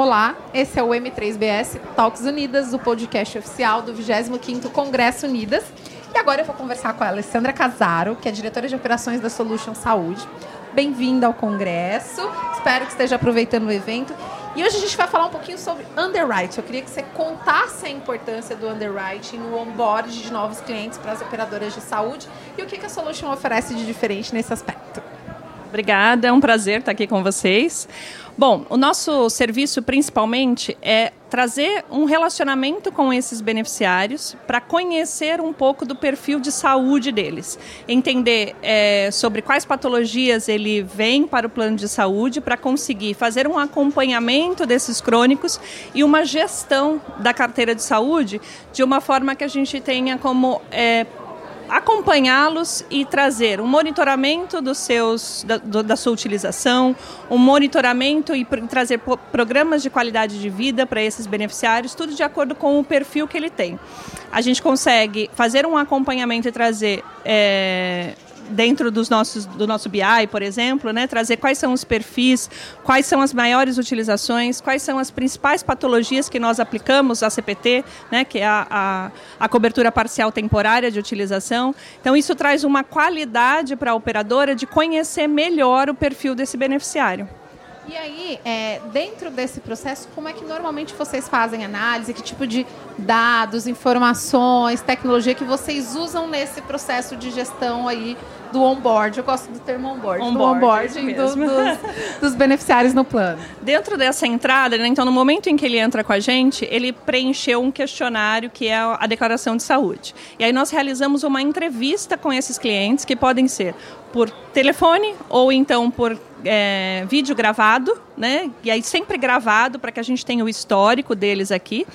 Olá, esse é o M3BS Talks Unidas, o podcast oficial do 25º Congresso Unidas. E agora eu vou conversar com a Alessandra Casaro, que é diretora de operações da Solution Saúde. Bem-vinda ao congresso. Espero que esteja aproveitando o evento. E hoje a gente vai falar um pouquinho sobre underwriting. Eu queria que você contasse a importância do underwriting no onboard de novos clientes para as operadoras de saúde e o que a Solution oferece de diferente nesse aspecto. Obrigada, é um prazer estar aqui com vocês. Bom, o nosso serviço principalmente é trazer um relacionamento com esses beneficiários para conhecer um pouco do perfil de saúde deles, entender é, sobre quais patologias ele vem para o plano de saúde para conseguir fazer um acompanhamento desses crônicos e uma gestão da carteira de saúde de uma forma que a gente tenha como é, acompanhá-los e trazer um monitoramento dos seus, da, do, da sua utilização, um monitoramento e pr trazer programas de qualidade de vida para esses beneficiários, tudo de acordo com o perfil que ele tem. A gente consegue fazer um acompanhamento e trazer é, dentro dos nossos, do nosso BI, por exemplo, né, trazer quais são os perfis, quais são as maiores utilizações, quais são as principais patologias que nós aplicamos a CPT, né, que é a, a, a cobertura parcial temporária de utilização. Então, isso traz uma qualidade para a operadora de conhecer melhor o perfil desse beneficiário. E aí, é, dentro desse processo, como é que normalmente vocês fazem análise? Que tipo de dados, informações, tecnologia que vocês usam nesse processo de gestão aí do onboard? Eu gosto do termo onboard, onboard do onboarding do, dos, dos, beneficiários no plano. Dentro dessa entrada, né, então no momento em que ele entra com a gente, ele preencheu um questionário que é a declaração de saúde. E aí nós realizamos uma entrevista com esses clientes que podem ser por telefone ou então por é, vídeo gravado, né? E aí sempre gravado para que a gente tenha o histórico deles aqui,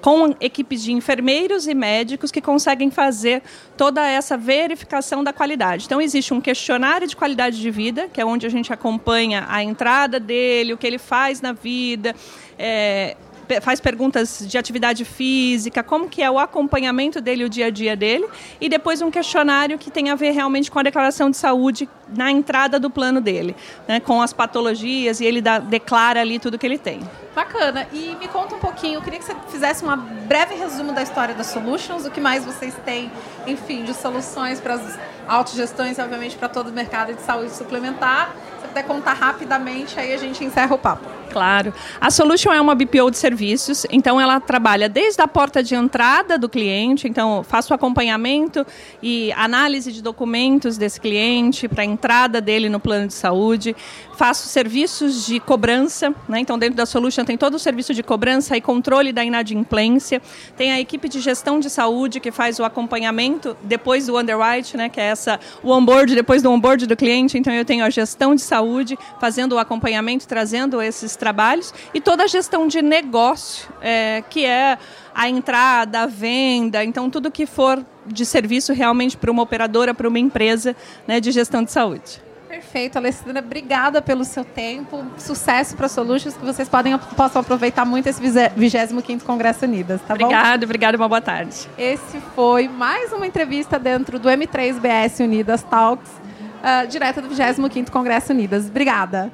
com equipes de enfermeiros e médicos que conseguem fazer toda essa verificação da qualidade. Então existe um questionário de qualidade de vida, que é onde a gente acompanha a entrada dele, o que ele faz na vida. É, faz perguntas de atividade física, como que é o acompanhamento dele, o dia a dia dele, e depois um questionário que tem a ver realmente com a declaração de saúde na entrada do plano dele, né, com as patologias, e ele dá, declara ali tudo que ele tem. Bacana. E me conta um pouquinho, eu queria que você fizesse um breve resumo da história da Solutions, o que mais vocês têm, enfim, de soluções para as autogestões, obviamente, para todo o mercado de saúde suplementar. Se puder contar rapidamente, aí a gente encerra o papo. Claro. A Solution é uma BPO de serviços, então ela trabalha desde a porta de entrada do cliente, então faço acompanhamento e análise de documentos desse cliente para a entrada dele no plano de saúde, faço serviços de cobrança, né? então dentro da Solution tem todo o serviço de cobrança e controle da inadimplência, tem a equipe de gestão de saúde que faz o acompanhamento depois do underwrite, né? que é o onboard, depois do onboard do cliente, então eu tenho a gestão de saúde fazendo o acompanhamento, trazendo esses trabalhos e toda a gestão de negócio, é, que é a entrada, a venda, então tudo que for de serviço realmente para uma operadora, para uma empresa né, de gestão de saúde. Perfeito, Alessandra. Obrigada pelo seu tempo. Sucesso para a Solutions, que vocês podem, possam aproveitar muito esse 25º Congresso Unidas, tá obrigado, bom? Obrigada, uma boa tarde. Esse foi mais uma entrevista dentro do M3BS Unidas Talks, uh, direto do 25º Congresso Unidas. Obrigada.